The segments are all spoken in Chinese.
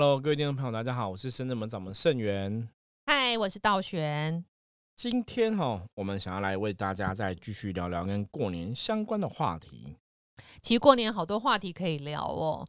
Hello，各位听众朋友，大家好，我是深圳门掌门盛元。嗨，我是道玄。今天哈，我们想要来为大家再继续聊聊跟过年相关的话题。其实过年好多话题可以聊哦，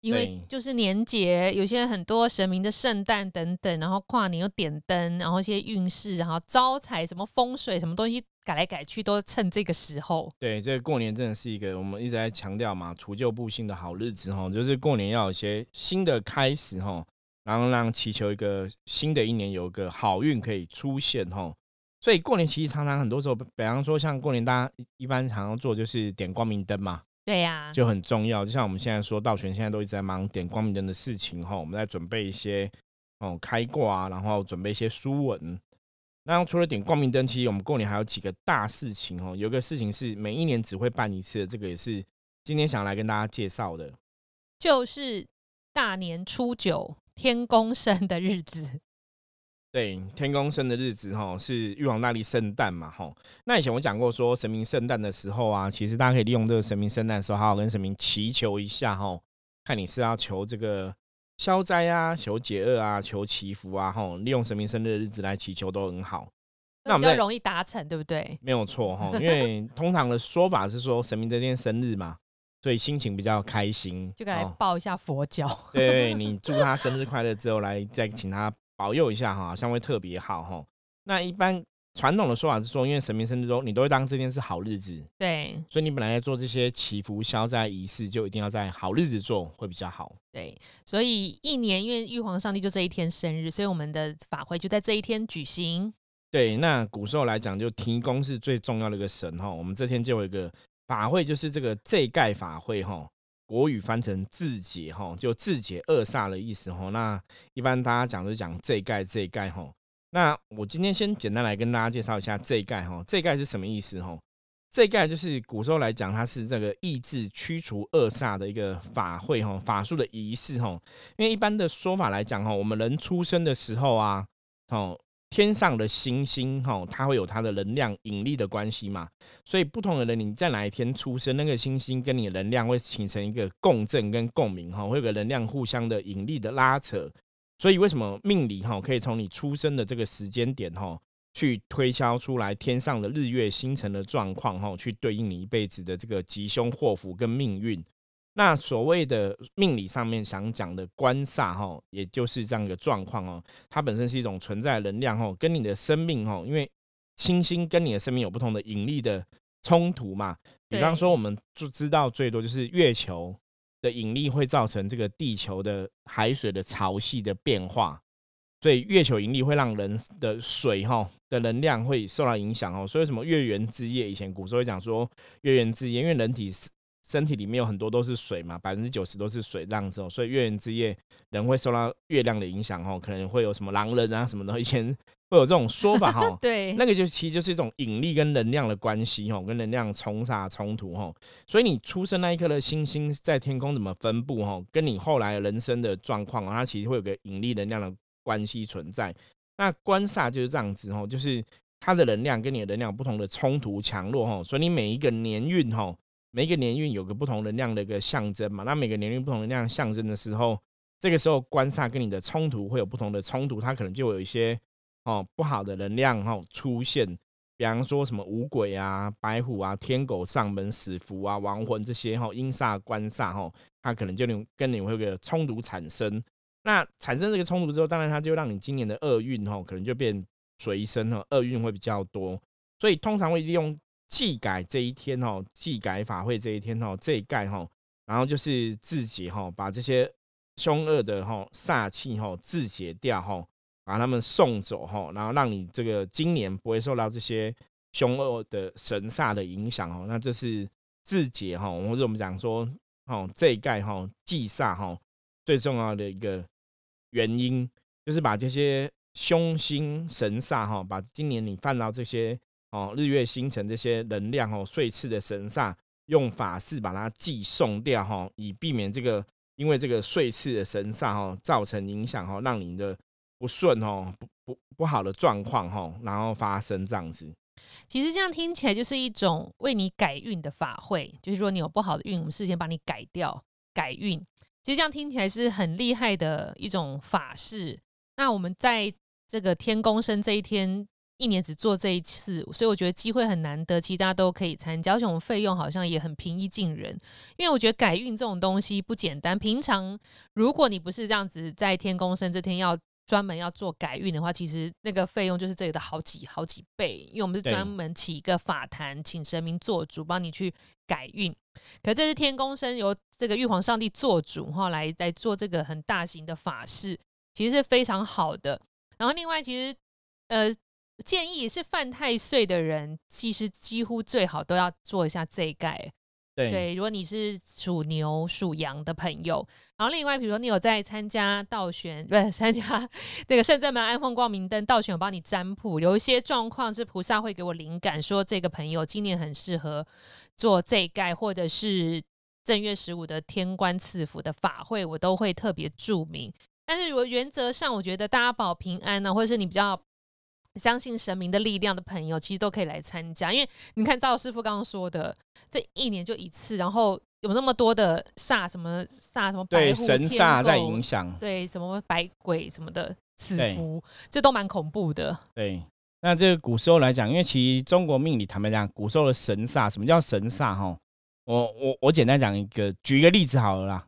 因为就是年节，有些很多神明的圣诞等等，然后跨年又点灯，然后一些运势，然后招财什么风水什么东西改来改去，都趁这个时候。对，这个过年真的是一个我们一直在强调嘛，除旧布新的好日子哈，就是过年要有一些新的开始哈，然后让祈求一个新的一年有一个好运可以出现哈。所以过年其实常常很多时候，比方说像过年大家一般常常做就是点光明灯嘛，对呀、就很重要。就像我们现在说，道玄现在都一直在忙点光明灯的事情哈，我们在准备一些哦开挂啊，然后准备一些书文。那除了点光明灯，其实我们过年还有几个大事情哦。有个事情是每一年只会办一次的，这个也是今天想来跟大家介绍的。就是大年初九天公生的日子。对，天公生的日子哈是玉皇大帝圣诞嘛哈。那以前我讲过说神明圣诞的时候啊，其实大家可以利用这个神明圣诞的时候，好好跟神明祈求一下哈。看你是要求这个消灾啊、求解厄啊、求祈福啊吼，利用神明生日的日子来祈求都很好。那我们在比较容易达成，对不对？没有错哈，因为通常的说法是说神明这天生日嘛，所以心情比较开心，就该来哦报一下佛教。对你祝他生日快乐之后，来再请他保佑一下哈，好像会特别好哈。那一般传统的说法是说，因为神明生日都你都会当这天是好日子，对所以你本来在做这些祈福消灾仪式，就一定要在好日子做会比较好。对，所以一年因为玉皇上帝就这一天生日，所以我们的法会就在这一天举行。对，那古时候来讲，就提公是最重要的一个神哈。我们这天就有一个法会，就是这个这盖法会哈。国语翻成自解哈，就自解恶煞的意思哈。那一般大家讲就讲这盖这盖哈。那我今天先简单来跟大家介绍一下这盖哈。这盖是什么意思哈？这盖就是古时候来讲，它是这个意志驱除恶煞的一个法会哈，法术的仪式哈。因为一般的说法来讲哈，我们人出生的时候啊，哦。天上的星星，哈，它会有它的能量引力的关系嘛，所以不同的人，你在哪一天出生，那个星星跟你能量会形成一个共振跟共鸣，哈，会有个能量互相的引力的拉扯。所以为什么命理哈可以从你出生的这个时间点哈去推敲出来天上的日月星辰的状况哈，去对应你一辈子的这个吉凶祸福跟命运。那所谓的命理上面想讲的官煞哈，也就是这样一个状况哦。它本身是一种存在的能量哦，跟你的生命哦，因为星星跟你的生命有不同的引力的冲突嘛。比方说，我们就知道最多就是月球的引力会造成这个地球的海水的潮汐的变化，所以月球引力会让人的水哈的能量会受到影响哦。所以什么月圆之夜，以前古时候讲说月圆之夜，因为人体是。身体里面有很多都是水嘛，百分之九十都是水这样子哦，所以月圆之夜人会受到月亮的影响哦，可能会有什么狼人啊什么的，以前会有这种说法哈。对，那个就其实就是一种引力跟能量的关系哦，跟能量冲煞冲突哈。所以你出生那一刻的星星在天空怎么分布哈，跟你后来人生的状况，它其实会有个引力能量的关系存在。那官煞就是这样子哦，就是它的能量跟你的能量不同的冲突强弱哈，所以你每一个年运哈。每一个年运有个不同能量的一个象征嘛，那每个年运不同能量象征的时候，这个时候官煞跟你的冲突会有不同的冲突，它可能就有一些哦不好的能量哈出现，比方说什么五鬼啊、白虎啊、天狗上门、死符啊、亡魂这些哈阴煞官煞哈，它可能就跟你会有个冲突产生。那产生这个冲突之后，当然它就让你今年的厄运哈可能就变随身哈，厄运会比较多，所以通常会利用。祭改这一天哦，祭改法会这一天哦，这一盖哈，然后就是自己哈，把这些凶恶的哈煞气哈自解掉哈，把他们送走哈，然后让你这个今年不会受到这些凶恶的神煞的影响哦。那这是自解哈，或者我们讲说哦，这一盖哈祭煞哈最重要的一个原因，就是把这些凶星神煞哈，把今年你犯到这些。哦，日月星辰这些能量哦，岁次的神煞用法事把它寄送掉哈，以避免这个因为这个岁次的神煞哈造成影响哈，让你的不顺哦不不不好的状况哈，然后发生这样子。其实这样听起来就是一种为你改运的法会，就是说你有不好的运，我们事先帮你改掉改运。其实这样听起来是很厉害的一种法事。那我们在这个天公生这一天，一年只做这一次，所以我觉得机会很难得，其实大家都可以参加，而且我们费用好像也很平易近人。因为我觉得改运这种东西不简单，平常如果你不是这样子在天公生这天要。专门要做改运的话，其实那个费用就是这个的好几好几倍，因为我们是专门起一个法坛，请神明做主，帮你去改运。可这是天公生由这个玉皇上帝做主哈，来来做这个很大型的法事，其实是非常好的。然后另外，其实呃建议是犯太岁的人，其实几乎最好都要做一下这一盖。对，如果你是属牛、属羊的朋友，然后另外，比如说你有在参加道玄，不是参加 那个圣正门安奉光明灯，道玄有帮你占卜，有一些状况是菩萨会给我灵感，说这个朋友今年很适合做这盖，或者是正月十五的天官赐福的法会，我都会特别注明。但是如果原则上，我觉得大家保平安呢，或者是你比较。相信神明的力量的朋友，其实都可以来参加，因为你看赵师傅刚刚说的，这一年就一次，然后有那么多的煞，什么煞，什么对神煞在影响，对什么百鬼什么的赐福，这都蛮恐怖的。对，那这个古时候来讲，因为其实中国命理坦白讲，古时候的神煞，什么叫神煞？哈，我我我简单讲一个，举一个例子好了啦。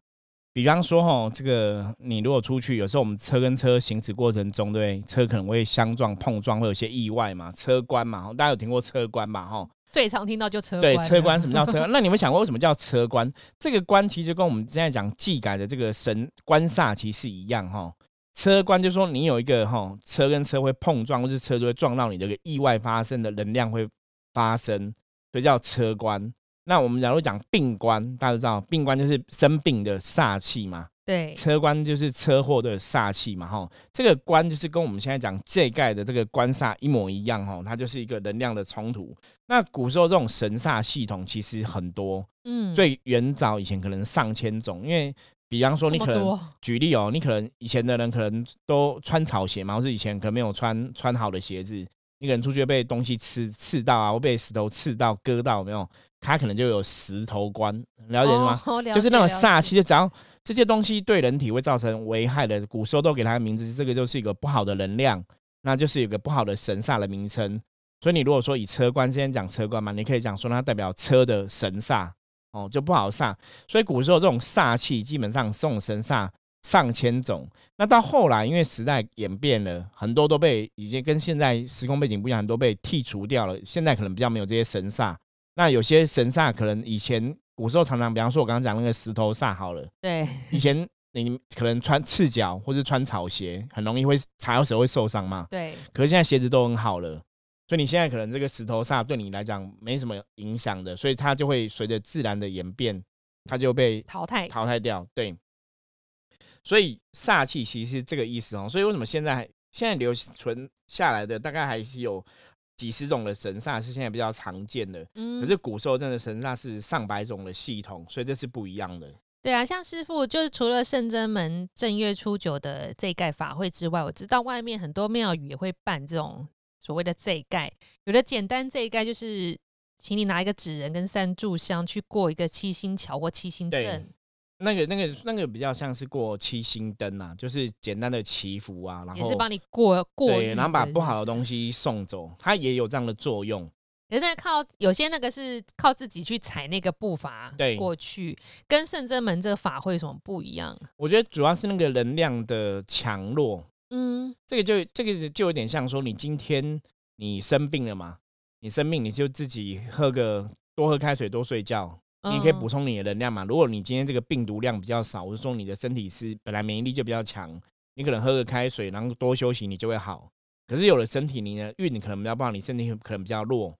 比方说哈，这个你如果出去，有时候我们车跟车行驶过程中，对车可能会相撞、碰撞，会有些意外嘛。车关嘛，大家有听过车关嘛？哈，最常听到就车对车关，什么叫车？那你们想过为什么叫车关？这个关其实跟我们现在讲技改的这个神关煞其实一样哈。车关就是说你有一个哈车跟车会碰撞，或是车就会撞到你，这个意外发生的能量会发生，所以叫车关。那我们假如讲病官，大家都知道病官就是生病的煞气嘛。对，车官就是车祸的煞气嘛。哈，这个官就是跟我们现在讲这盖的这个官煞一模一样。哈，它就是一个能量的冲突。那古时候这种神煞系统其实很多，嗯，最远早以前可能上千种。因为比方说你可能举例哦，你可能以前的人可能都穿草鞋嘛，或是以前可能没有穿穿好的鞋子，你可能出去被东西刺刺到啊，或被石头刺到割到，没有？他可能就有石头关，了解吗？就是那种煞气，就只要这些东西对人体会造成危害的，古时候都给它的名字，这个就是一个不好的能量，那就是有个不好的神煞的名称。所以你如果说以车关，今天讲车关嘛，你可以讲说它代表车的神煞哦，就不好煞。所以古时候这种煞气基本上这种神煞上千种，那到后来因为时代演变了，很多都被已经跟现在时空背景不一样，很多被剔除掉了。现在可能比较没有这些神煞。那有些神煞可能以前古时候常常，比方说我刚刚讲那个石头煞好了，对，以前你可能穿赤脚或是穿草鞋，很容易会踩到时候会受伤嘛，对。可是现在鞋子都很好了，所以你现在可能这个石头煞对你来讲没什么影响的，所以它就会随着自然的演变，它就被淘汰淘汰掉。对，所以煞气其实是这个意思哦。所以为什么现在现在留存下来的大概还是有。几十种的神煞是现在比较常见的，嗯，可是古时候真的神煞是上百种的系统，所以这是不一样的。对啊，像师傅就是除了圣真门正月初九的这盖法会之外，我知道外面很多庙宇也会办这种所谓的这盖，有的简单这盖就是请你拿一个纸人跟三炷香去过一个七星桥或七星阵。那个、那个、那个比较像是过七星灯啊，就是简单的祈福啊，然后也是帮你过过，对，然后把不好的东西送走，它也有这样的作用。现在靠有些那个是靠自己去踩那个步伐对过去，跟圣真门这个法会有什么不一样？我觉得主要是那个能量的强弱。嗯，这个就这个就有点像说，你今天你生病了嘛，你生病你就自己喝个多喝开水，多睡觉。你可以补充你的能量嘛？如果你今天这个病毒量比较少，或者说你的身体是本来免疫力就比较强，你可能喝个开水，然后多休息，你就会好。可是有了身体，你的运你可能比较不好，你身体可能比较弱，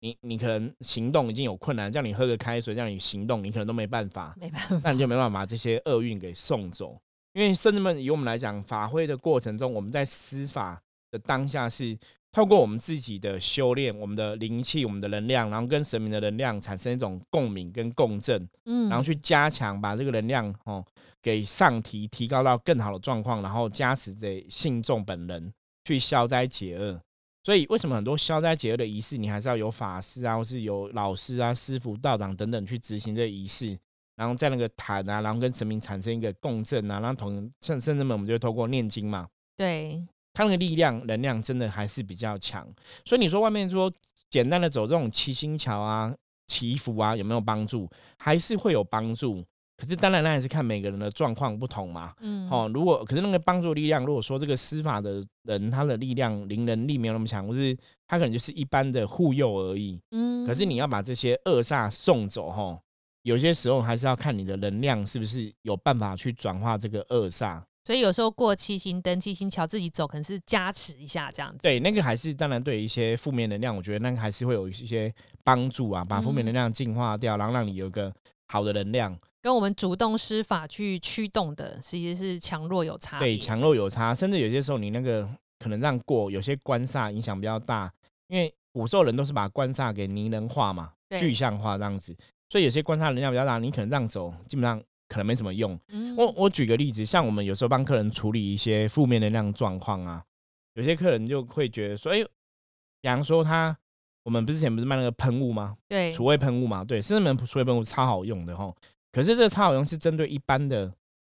你你可能行动已经有困难，叫你喝个开水，叫你行动，你可能都没办法，没办法，那你就没办法把这些厄运给送走。因为甚至们以我们来讲，法会的过程中，我们在施法的当下是。透过我们自己的修炼，我们的灵气、我们的能量，然后跟神明的能量产生一种共鸣跟共振，嗯，然后去加强，把这个能量哦给上提，提高到更好的状况，然后加持这信众本人去消灾解厄。所以，为什么很多消灾解厄的仪式，你还是要有法师啊，或是有老师啊、师傅、道长等等去执行这仪式？然后在那个坛啊，然后跟神明产生一个共振啊，然后同甚甚至们我们就透过念经嘛，对，它那个力量能量真的还是比较强。所以你说外面说简单的走这种七星桥啊、祈福啊有没有帮助？还是会有帮助。可是当然那还是看每个人的状况不同嘛。嗯，哦，如果可是那个帮助力量，如果说这个施法的人他的力量灵能力没有那么强，或是他可能就是一般的护佑而已。嗯，可是你要把这些恶煞送走，哈，有些时候还是要看你的能量是不是有办法去转化这个恶煞。所以有时候过七星灯、七星桥自己走，可能是加持一下这样子。对，那个还是当然对一些负面能量，我觉得那个还是会有一些帮助啊，把负面能量净化掉，然后让你有一个好的能量。跟我们主动施法去驱动的，其实是强弱有差。对，强弱有差，甚至有些时候你那个可能让过，有些官煞影响比较大，因为五兽人都是把官煞给拟人化嘛，具象化这样子，所以有些官煞能量比较大，你可能让走，基本上可能没什么用。我我举个例子，像我们有时候帮客人处理一些负面能量状况啊，有些客人就会觉得说，哎，比方说他，我们不是前不是卖那个喷雾吗？对，除味喷雾嘛，对，甚至门除味喷雾超好用的哈。可是这个超好用是针对一般的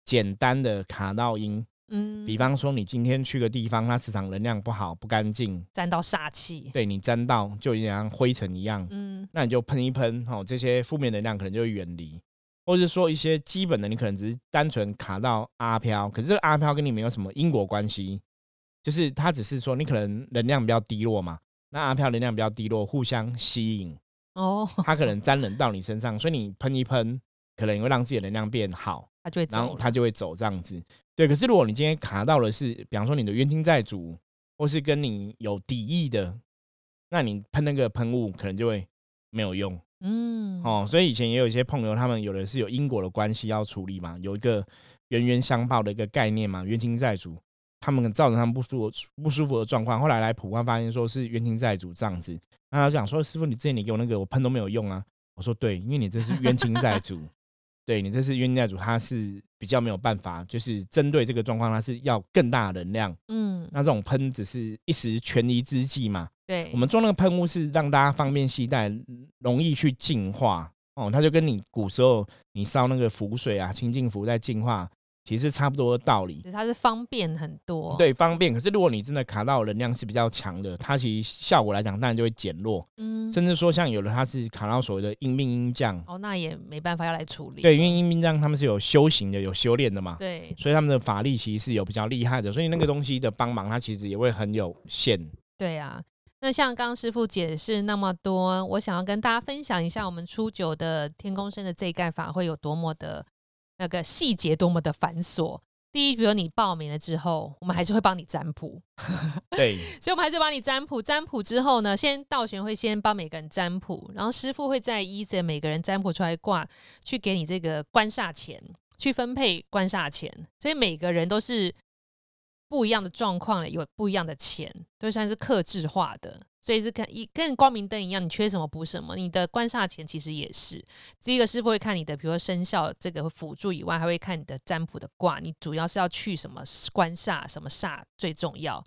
简单的卡到音，嗯，比方说你今天去个地方，它磁场能量不好、不干净，沾到煞气，对你沾到就像灰尘一样，嗯，那你就喷一喷，哦，这些负面能量可能就会远离，或者说一些基本的，你可能只是单纯卡到阿飘，可是这个阿飘跟你没有什么因果关系，就是它只是说你可能能量比较低落嘛，那阿飘能量比较低落，互相吸引，哦，它可能沾染到你身上，所以你喷一喷。可能会让自己的能量变好，他就会然后他就会走这样子。对，可是如果你今天卡到的是，比方说你的冤亲债主，或是跟你有敌意的，那你喷那个喷雾可能就会没有用。嗯，哦，所以以前也有一些朋友，他们有的是有因果的关系要处理嘛，有一个冤冤相报的一个概念嘛，冤亲债主，他们造成他们不舒服不舒服的状况，后来来普观发现说是冤亲债主这样子，那他讲说师傅，你之前你给我那个我喷都没有用啊，我说对，因为你这是冤亲债主。对你这是冤债主，他是比较没有办法，就是针对这个状况，他是要更大的能量。嗯，那这种喷只是一时权宜之计嘛。对，我们做那个喷雾是让大家方便携带，容易去净化。哦，它就跟你古时候你烧那个符水啊，清净符在净化。其实差不多的道理，它是方便很多，对，方便。可是如果你真的卡到能量是比较强的，它其实效果来讲，当然就会减弱。嗯，甚至说像有的它是卡到所谓的阴命阴将，哦，那也没办法要来处理。对，因为阴命将他们是有修行的，有修炼的嘛，对，所以他们的法力其实是有比较厉害的，所以那个东西的帮忙，它其实也会很有限。对啊，那像刚师傅解释那么多，我想要跟大家分享一下，我们初九的天宫生的这一盖法会有多么的。那个细节多么的繁琐。第一，比如你报名了之后，我们还是会帮你占卜。对，所以我们还是帮你占卜。占卜之后呢，先道玄会先帮每个人占卜，然后师傅会再依着每个人占卜出来卦，去给你这个官煞钱，去分配官煞钱。所以每个人都是不一样的状况，有不一样的钱，都算是克制化的。所以是看一跟光明灯一样，你缺什么补什么。你的官煞钱其实也是，第一个师傅会看你的，比如说生肖这个辅助以外，还会看你的占卜的卦。你主要是要去什么官煞，什么煞最重要。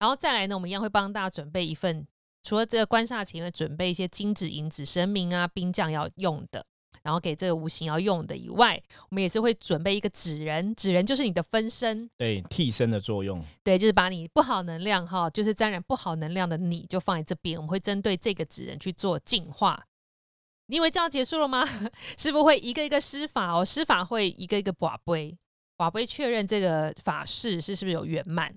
然后再来呢，我们一样会帮大家准备一份，除了这个官煞钱，会准备一些金子银子神明啊兵将要用的。然后给这个无形要用的以外，我们也是会准备一个纸人，纸人就是你的分身，对替身的作用，对，就是把你不好能量哈，就是沾染不好能量的你就放在这边，我们会针对这个纸人去做净化。你以为这样结束了吗？师傅会一个一个施法哦，施法会一个一个把杯，把杯确认这个法事是是不是有圆满。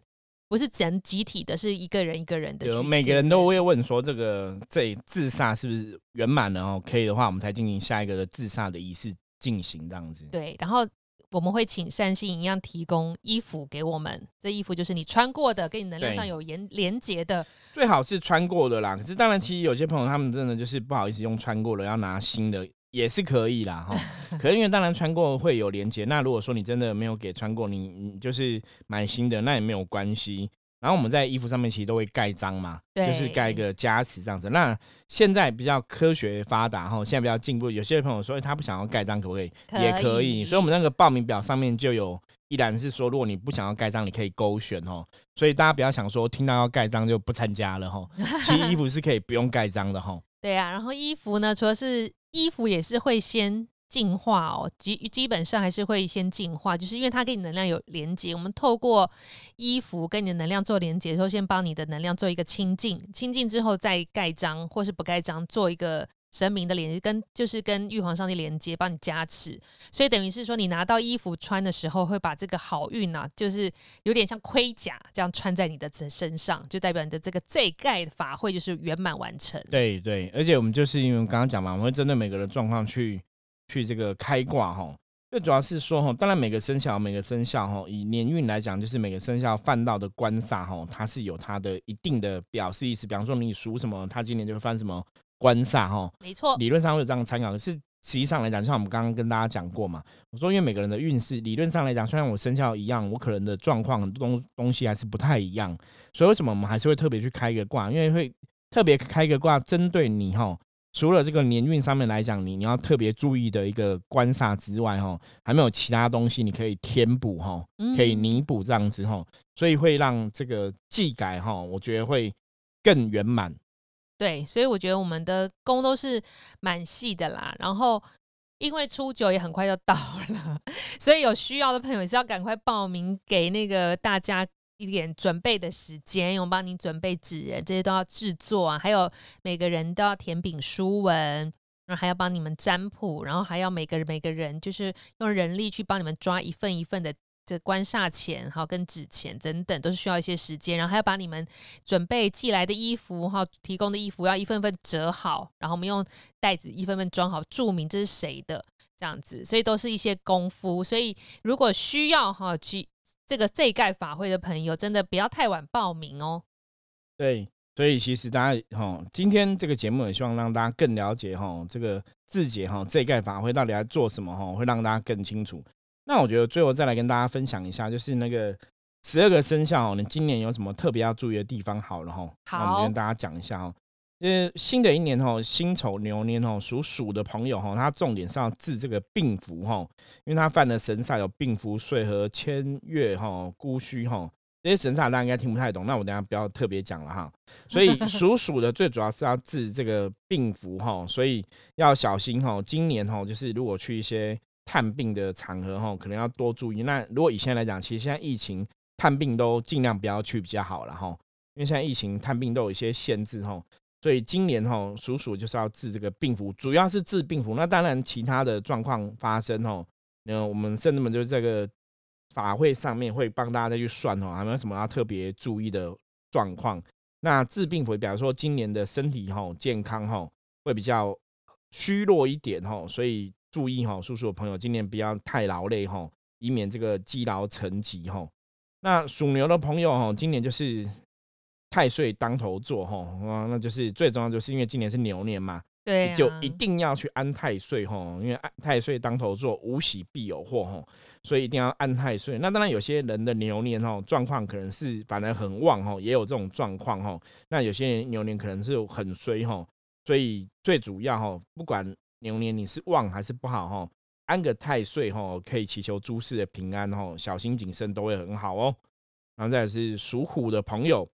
不是整集体的，是一个人一个人的。有每个人都会问说，这个这自杀是不是圆满了哦？可以的话，我们才进行下一个的自杀的仪式进行这样子。对，然后我们会请善信一样提供衣服给我们，这衣服就是你穿过的，跟你能量上有连连接的，最好是穿过的啦。可是当然，其实有些朋友他们真的就是不好意思用穿过的，要拿新的。也是可以啦，哈。可是因为当然穿过会有连接，那如果说你真的没有给穿过，你你就是买新的，那也没有关系。然后我们在衣服上面其实都会盖章嘛，就是盖一个加持这样子。那现在比较科学发达哈，现在比较进步，有些朋友说他不想要盖章，可不可以？也可以。所以我们那个报名表上面就有，依然是说，如果你不想要盖章，你可以勾选哦。所以大家不要想说听到要盖章就不参加了哈。其实衣服是可以不用盖章的哈。对啊，然后衣服呢，除了是衣服也是会先净化哦，基基本上还是会先净化，就是因为它跟你能量有连接。我们透过衣服跟你的能量做连接的时候，先帮你的能量做一个清净，清净之后再盖章或是不盖章，做一个。神明的连接跟就是跟玉皇上帝连接，帮你加持，所以等于是说，你拿到衣服穿的时候，会把这个好运呐，就是有点像盔甲这样穿在你的身上，就代表你的这个这盖法会就是圆满完成。对对，而且我们就是因为刚刚讲嘛，我们会针对每个人的状况去去这个开挂哈。最主要是说哈，当然每个生肖每个生肖哈，以年运来讲，就是每个生肖犯到的官煞哈，它是有它的一定的表示意思。比方说你属什么，它今年就会犯什么。官煞哈，没错，理论上会有这样参考，可是实际上来讲，像我们刚刚跟大家讲过嘛，我说因为每个人的运势理论上来讲，虽然我生肖一样，我可能的状况很多东东西还是不太一样，所以为什么我们还是会特别去开一个卦？因为会特别开一个卦，针对你哈，除了这个年运上面来讲，你你要特别注意的一个官煞之外哈，还没有其他东西你可以填补哈，可以弥补这样子哈，所以会让这个技改哈，我觉得会更圆满。对，所以我觉得我们的工都是蛮细的啦。然后，因为初九也很快就到了，所以有需要的朋友是要赶快报名，给那个大家一点准备的时间。我帮你准备纸人，这些都要制作啊。还有每个人都要填饼书文，然后还要帮你们占卜，然后还要每个人每个人就是用人力去帮你们抓一份一份的。这官煞钱哈，跟纸钱等等，都是需要一些时间，然后还要把你们准备寄来的衣服哈，提供的衣服要一份份折好，然后我们用袋子一份份装好，注明这是谁的这样子，所以都是一些功夫。所以如果需要哈去这个这盖法会的朋友，真的不要太晚报名哦。对，所以其实大家哈，今天这个节目也希望让大家更了解哈，这个字节哈这盖法会到底在做什么哈，会让大家更清楚。那我觉得最后再来跟大家分享一下，就是那个十二个生肖，你今年有什么特别要注意的地方？好了哈，好，我们跟大家讲一下哈。呃，新的一年哈，辛丑牛年哈，属鼠的朋友哈，他重点是要治这个病符哈，因为他犯的神煞有病符、岁和千月哈、孤虚哈，这些神煞大家应该听不太懂，那我等下不要特别讲了哈。所以 属鼠的最主要是要治这个病符哈，所以要小心哈。今年哈，就是如果去一些探病的场合哈，可能要多注意。那如果以现在来讲，其实现在疫情探病都尽量不要去比较好了哈，因为现在疫情探病都有一些限制哈。所以今年哈，属鼠就是要治这个病符，主要是治病符。那当然其他的状况发生哈，那我们甚至们就是这个法会上面会帮大家再去算哈，有没有什么要特别注意的状况？那治病符，比方说今年的身体哈健康哈会比较虚弱一点哈，所以。注意哈，叔叔的朋友，今年不要太劳累哈，以免这个积劳成疾哈。那属牛的朋友哈，今年就是太岁当头坐哈，啊，那就是最重要，就是因为今年是牛年嘛，对，就一定要去安太岁哈，因为太岁当头坐，无喜必有祸哈，所以一定要安太岁。那当然有些人的牛年哈，状况可能是反而很旺哈，也有这种状况哈。那有些人牛年可能是很衰哈，所以最主要哈，不管。牛年你是旺还是不好哈？安个太岁哈，可以祈求诸事的平安哈，小心谨慎都会很好哦。然后再是属虎的朋友，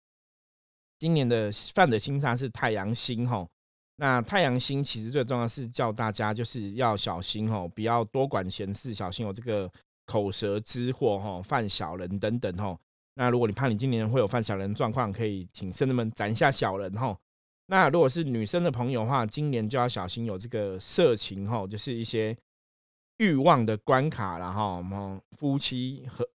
今年的犯的星煞是太阳星哈。那太阳星其实最重要是叫大家就是要小心哈，不要多管闲事，小心有这个口舌之祸哈，犯小人等等哈。那如果你怕你今年会有犯小人状况，可以请圣人们斩下小人哈。那如果是女生的朋友的话，今年就要小心有这个色情哈，就是一些欲望的关卡了哈，么夫妻和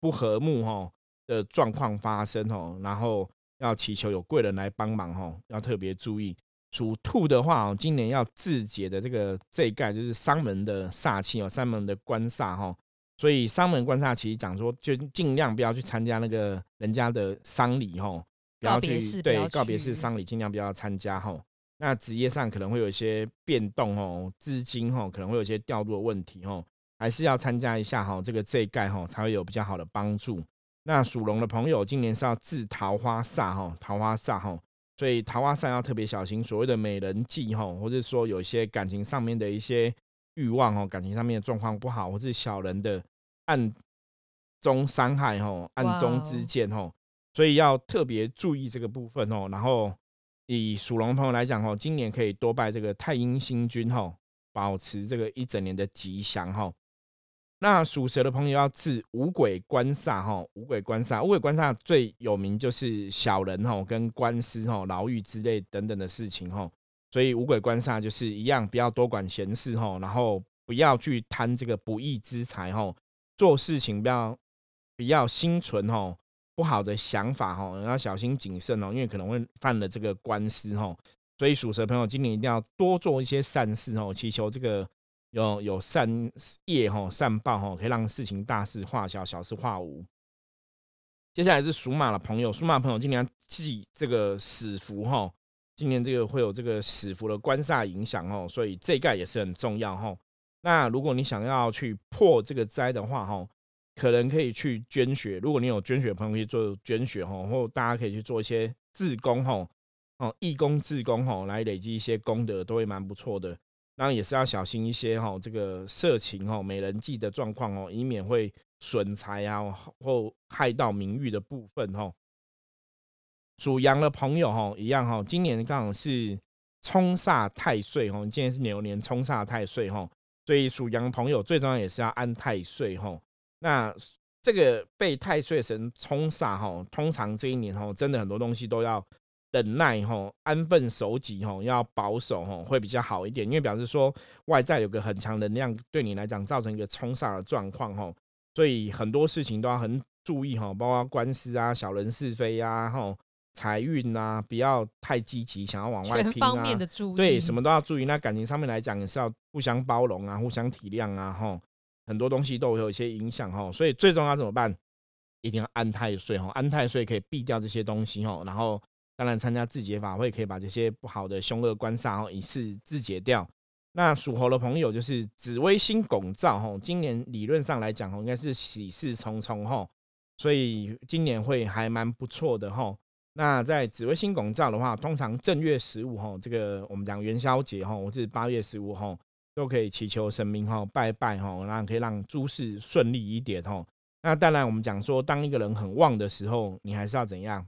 不和睦哈的状况发生哦，然后要祈求有贵人来帮忙哈，要特别注意。属兔的话哦，今年要自解的这个这一盖就是丧门的煞气哦，丧门的官煞哈，所以丧门官煞其实讲说，就尽量不要去参加那个人家的丧礼哈。不要去对告别式丧礼，尽量不要参加哈。那职业上可能会有一些变动哦，资金哦可能会有一些调度的问题哦，还是要参加一下哈。这个这一盖哈才会有比较好的帮助。那属龙的朋友，今年是要治桃花煞哈，桃花煞哈，所以桃花煞要特别小心。所谓的美人计哈，或者说有一些感情上面的一些欲望哦，感情上面的状况不好，或是小人的暗中伤害哈，暗中之剑哈。所以要特别注意这个部分哦。然后以属龙朋友来讲哦，今年可以多拜这个太阴星君哈，保持这个一整年的吉祥哈。那属蛇的朋友要治五鬼官煞哈，五鬼官煞，五鬼官煞最有名就是小人哈，跟官司哈、牢狱之类等等的事情哈。所以五鬼官煞就是一样，不要多管闲事哈，然后不要去贪这个不义之财哈，做事情不要不要心存哈不好的想法哈，要小心谨慎哦，因为可能会犯了这个官司哈。所以属蛇朋友今年一定要多做一些善事哦，祈求这个。有有善业哦，善报哦，可以让事情大事化小，小事化无。接下来是属马的朋友，属马朋友今年记这个死符哈，今年这个会有这个死符的官煞影响哦，所以这盖也是很重要哈。那如果你想要去破这个灾的话哈，可能可以去捐血。如果你有捐血朋友，可以做捐血哈，或大家可以去做一些自工哈，哦，义工自工哈，来累积一些功德，都会蛮不错的。那也是要小心一些哈，这个色情哈、美人计的状况哦，以免会损财啊或害到名誉的部分哈。属羊的朋友哈，一样哈，今年刚好是冲煞太岁哈，今年是牛年冲煞太岁哈，所以属羊朋友最重要也是要安太岁哈。那这个被太岁神冲煞哈，通常这一年哈，真的很多东西都要。忍耐吼，安分守己吼，要保守吼，会比较好一点。因为表示说外在有个很强能量，对你来讲造成一个冲煞的状况吼，所以很多事情都要很注意吼，包括官司啊、小人是非呀吼、财运啊，不要太积极，想要往外拼啊。方面的注意，对，什么都要注意。那感情上面来讲，也是要互相包容啊，互相体谅啊吼，很多东西都会有一些影响吼，所以最重要怎么办？一定要安太岁哈，安太岁可以避掉这些东西吼，然后。当然，参加自解法会可以把这些不好的凶恶官煞哦一次自解掉。那属猴的朋友就是紫微星拱照哈，今年理论上来讲哦，应该是喜事重重哈，所以今年会还蛮不错的哈。那在紫微星拱照的话，通常正月十五哈，这个我们讲元宵节哈，或是八月十五哈，都可以祈求神明哈，拜拜哈，然后可以让诸事顺利一点哈。那当然，我们讲说，当一个人很旺的时候，你还是要怎样？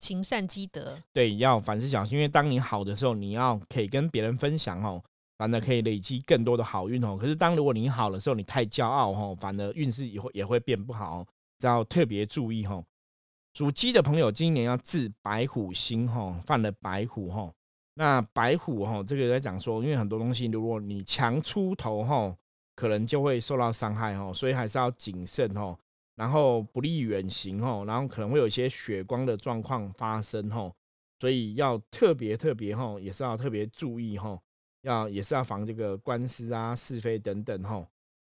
行善积德，对，要凡事小心，因为当你好的时候，你要可以跟别人分享哦，反而可以累积更多的好运哦。可是当如果你好的时候，你太骄傲哦，反而运势也会也会变不好，要特别注意哦。属鸡的朋友今年要治白虎星哦，犯了白虎哈。那白虎哈，这个在讲说，因为很多东西，如果你强出头哈，可能就会受到伤害哈，所以还是要谨慎哦。然后不利远行吼，然后可能会有一些血光的状况发生吼，所以要特别特别吼，也是要特别注意吼，要也是要防这个官司啊、是非等等吼。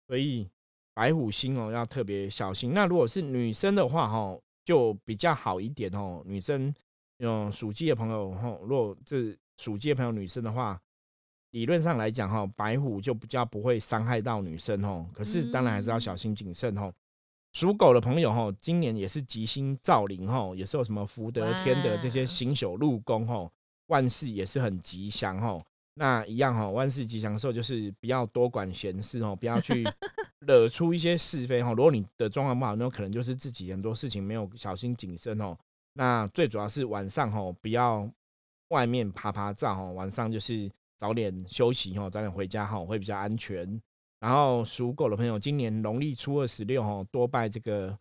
所以白虎星哦要特别小心。那如果是女生的话吼，就比较好一点吼。女生用属鸡的朋友吼，如果这属鸡的朋友女生的话，理论上来讲哈，白虎就比较不会伤害到女生吼。可是当然还是要小心谨慎吼。属狗的朋友哈，今年也是吉星照临哈，也是有什么福德天德这些行宿入宫哈，万事也是很吉祥哈。那一样哈，万事吉祥的时候就是不要多管闲事哦，不要去 惹出一些是非哈。如果你的状况不好，那可能就是自己很多事情没有小心谨慎哦。那最主要是晚上吼，不要外面爬爬照吼，晚上就是早点休息吼，早点回家吼，会比较安全。然后属狗的朋友，今年农历初二十六吼，多拜这个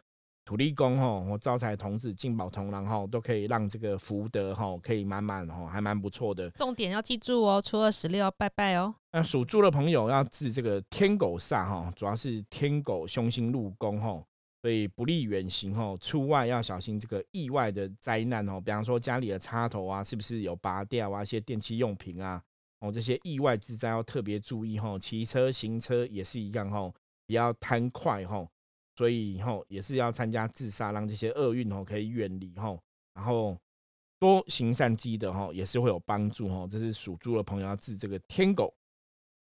土地公吼，或招财童子、进宝童郎吼，都可以让这个福德吼可以满满吼，还蛮不错的。重点要记住哦，初二十六要拜拜哦。那属猪的朋友要治这个天狗煞哈，主要是天狗凶星入宫哈，所以不利远行哈，出外要小心这个意外的灾难哦，比方说家里的插头啊，是不是有拔掉啊，一些电器用品啊。哦，这些意外之灾要特别注意哈，骑车行车也是一样哈，不要贪快哈，所以哈也是要参加自杀，让这些厄运哦可以远离哈，然后多行善积德哈，也是会有帮助哈。这是属猪的朋友要治这个天狗。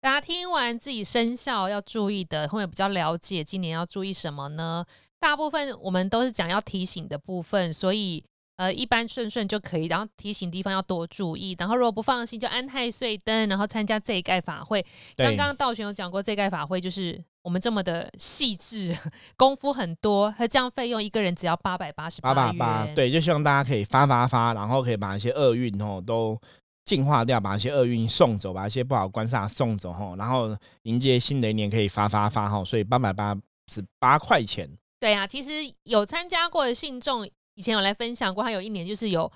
大家听完自己生肖要注意的，会比较了解今年要注意什么呢？大部分我们都是讲要提醒的部分，所以。呃，一般顺顺就可以，然后提醒地方要多注意，然后如果不放心就安太岁灯，然后参加这一盖法会。刚刚道玄有讲过，这盖法会就是我们这么的细致，功夫很多，它这样费用一个人只要八百八十八八八八，对，就希望大家可以发发发，然后可以把一些厄运哦都净化掉，把一些厄运送走，把一些不好官煞送走哈，然后迎接新的一年可以发发发哈。所以八百八十八块钱。对啊，其实有参加过的信众以前有来分享过，他有一年就是有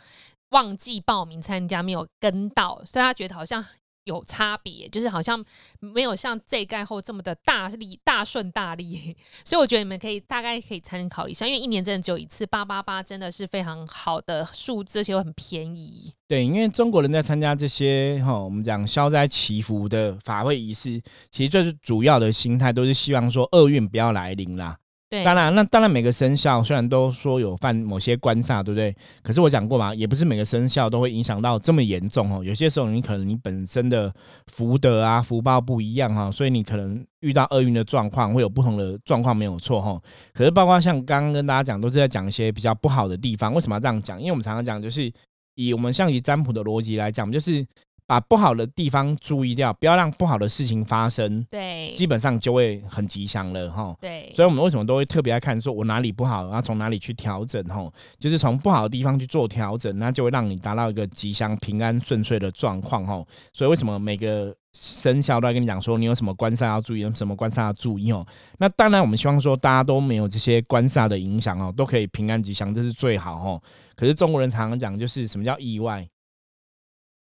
忘记报名参加，没有跟到，所以他觉得好像。有差别，就是好像没有像这盖后这么的大利大顺大利，所以我觉得你们可以大概可以参考一下，因为一年真的只有一次，八八八真的是非常好的数字，而且又很便宜。对，因为中国人在参加这些哈，我们讲消灾祈福的法会仪式，其实最主要的心态都是希望说厄运不要来临啦。当然，那当然每个生肖虽然都说有犯某些官煞，对不对？可是我讲过嘛，也不是每个生肖都会影响到这么严重哦。有些时候你可能你本身的福德啊、福报不一样哈，所以你可能遇到厄运的状况会有不同的状况，没有错哈。可是包括像刚刚跟大家讲，都是在讲一些比较不好的地方。为什么要这样讲？因为我们常常讲，就是以我们象棋占卜的逻辑来讲，就是。把不好的地方注意掉，不要让不好的事情发生。对，基本上就会很吉祥了哈。对，所以我们为什么都会特别爱看，说我哪里不好，然后从哪里去调整哈，就是从不好的地方去做调整，那就会让你达到一个吉祥、平安、顺遂的状况哈。所以为什么每个生肖都在跟你讲说，你有什么官煞要注意，有什么官煞要注意哦？那当然，我们希望说大家都没有这些官煞的影响哦，都可以平安吉祥，这是最好哦。可是中国人常常讲，就是什么叫意外？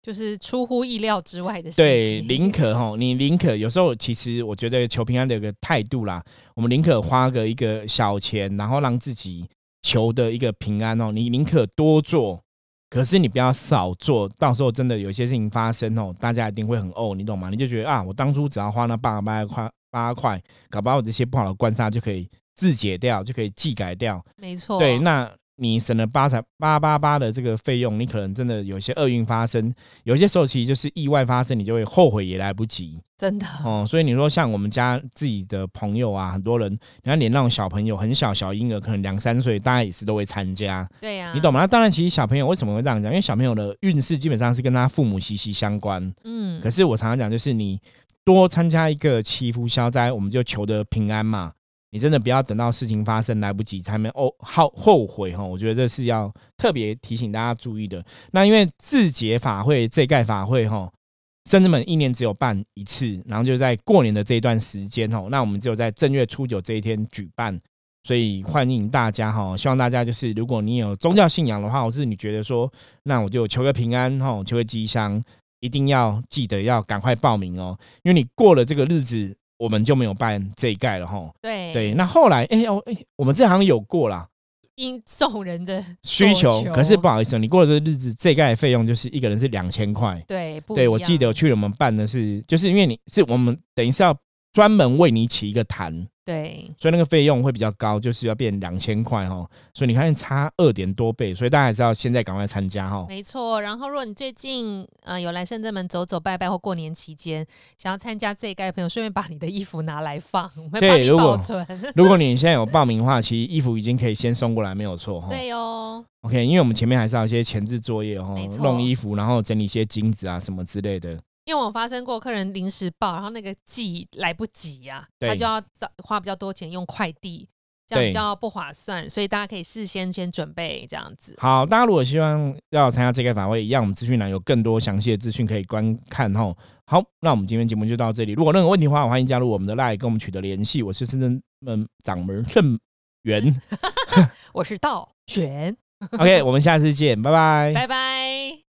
就是出乎意料之外的事情。对，宁可哈，你宁可有时候其实我觉得求平安的一个态度啦，我们宁可花个一个小钱，然后让自己求的一个平安哦。你宁可多做，可是你不要少做，到时候真的有些事情发生哦，大家一定会很哦，你懂吗？你就觉得啊，我当初只要花那八八块八块，搞不好我这些不好的官杀就可以自解掉，就可以祭改掉。没错。对，那。你省了八才八八八的这个费用，你可能真的有些厄运发生，有些时候其实就是意外发生，你就会后悔也来不及。真的哦，所以你说像我们家自己的朋友啊，很多人，你看连那种小朋友很小小婴儿，可能两三岁，大家也是都会参加。对呀，你懂吗？那当然，其实小朋友为什么会这样讲？因为小朋友的运势基本上是跟他父母息息相关。嗯，可是我常常讲，就是你多参加一个祈福消灾，我们就求得平安嘛。你真的不要等到事情发生来不及才没哦后后悔哈，我觉得这是要特别提醒大家注意的。那因为自节法会这盖法会哈，甚至们一年只有办一次，然后就在过年的这一段时间哈，那我们只有在正月初九这一天举办，所以欢迎大家哈，希望大家就是如果你有宗教信仰的话，或是你觉得说，那我就求个平安哈，求个吉祥，一定要记得要赶快报名哦，因为你过了这个日子。我们就没有办这一盖了哈。对对，那后来哎哦哎，我们这行有过啦，因众人的需求，可是不好意思，你过了这日子，这盖费用就是一个人是两千块。对，对我记得去我们办的是，就是因为你是我们等于是要专门为你起一个坛。对，所以那个费用会比较高，就是要变两千块哈。所以你看差二点多倍，所以大家还是要现在赶快参加哈。没错，然后如果你最近呃有来深圳门走走拜拜，或过年期间想要参加这一届的朋友，顺便把你的衣服拿来放，对，如果如果你现在有报名的话，其实衣服已经可以先送过来，没有错哈。对哦。OK，因为我们前面还是要一些前置作业哦，弄衣服，然后整理一些金子啊什么之类的。因为我发生过客人临时报，然后那个寄来不及呀，他就要花比较多钱用快递，这样比较不划算，所以大家可以事先先准备这样子。好，大家如果希望要参加这个法会，一样我们资讯栏有更多详细的资讯可以观看哈。好，那我们今天节目就到这里。如果任何问题的话，欢迎加入我们的 LINE 跟我们取得联系。我是深圳门掌门圣元 我是道玄。OK，我们下次见，拜拜，拜拜。